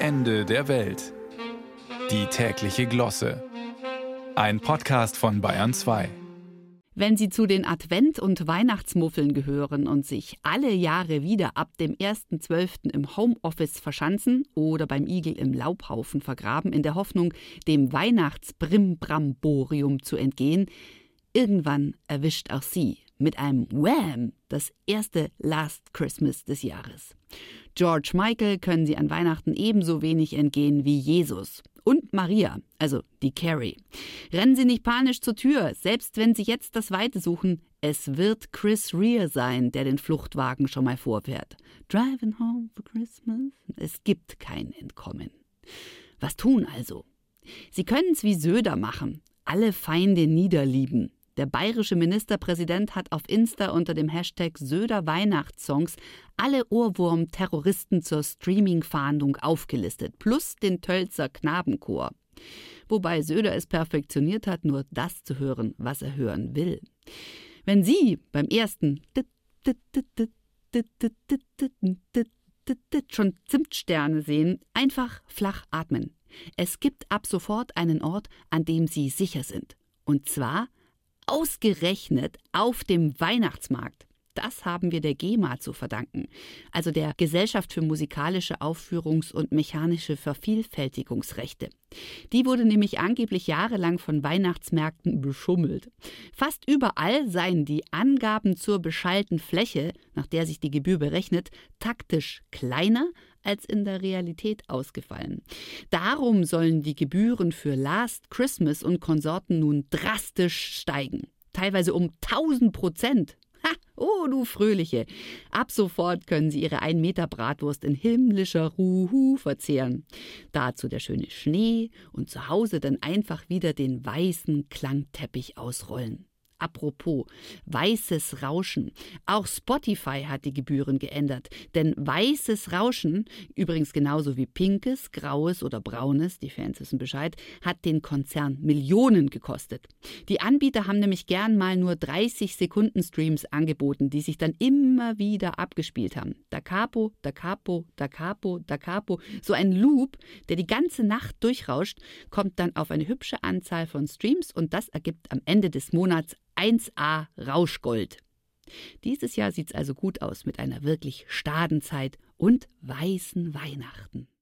Ende der Welt. Die tägliche Glosse. Ein Podcast von Bayern 2. Wenn Sie zu den Advent- und Weihnachtsmuffeln gehören und sich alle Jahre wieder ab dem 1.12. im Homeoffice verschanzen oder beim Igel im Laubhaufen vergraben, in der Hoffnung, dem Weihnachtsbrimbramborium zu entgehen, irgendwann erwischt auch Sie mit einem Wham das erste Last Christmas des Jahres. George Michael können Sie an Weihnachten ebenso wenig entgehen wie Jesus. Und Maria, also die Carrie. Rennen Sie nicht panisch zur Tür, selbst wenn Sie jetzt das Weite suchen. Es wird Chris Rea sein, der den Fluchtwagen schon mal vorfährt. Driving home for Christmas. Es gibt kein Entkommen. Was tun also? Sie können es wie Söder machen. Alle Feinde niederlieben. Der bayerische Ministerpräsident hat auf Insta unter dem Hashtag Söder Weihnachtssongs alle Ohrwurm-Terroristen zur Streaming-Fahndung aufgelistet, plus den Tölzer Knabenchor. Wobei Söder es perfektioniert hat, nur das zu hören, was er hören will. Wenn Sie beim ersten schon Zimtsterne sehen, einfach flach atmen. Es gibt ab sofort einen Ort, an dem Sie sicher sind. Und zwar Ausgerechnet auf dem Weihnachtsmarkt. Das haben wir der GEMA zu verdanken, also der Gesellschaft für musikalische Aufführungs- und mechanische Vervielfältigungsrechte. Die wurde nämlich angeblich jahrelang von Weihnachtsmärkten beschummelt. Fast überall seien die Angaben zur beschallten Fläche, nach der sich die Gebühr berechnet, taktisch kleiner als in der Realität ausgefallen. Darum sollen die Gebühren für Last Christmas und Konsorten nun drastisch steigen. Teilweise um 1000 Prozent. Ha, oh, du Fröhliche. Ab sofort können Sie Ihre 1 Meter Bratwurst in himmlischer Ruhu verzehren. Dazu der schöne Schnee und zu Hause dann einfach wieder den weißen Klangteppich ausrollen. Apropos weißes Rauschen. Auch Spotify hat die Gebühren geändert. Denn weißes Rauschen, übrigens genauso wie pinkes, graues oder braunes, die Fans wissen Bescheid, hat den Konzern Millionen gekostet. Die Anbieter haben nämlich gern mal nur 30 Sekunden Streams angeboten, die sich dann immer wieder abgespielt haben. Da capo, da capo, da capo, da capo. So ein Loop, der die ganze Nacht durchrauscht, kommt dann auf eine hübsche Anzahl von Streams und das ergibt am Ende des Monats 1A Rauschgold. Dieses Jahr sieht's also gut aus mit einer wirklich Stadenzeit und weißen Weihnachten.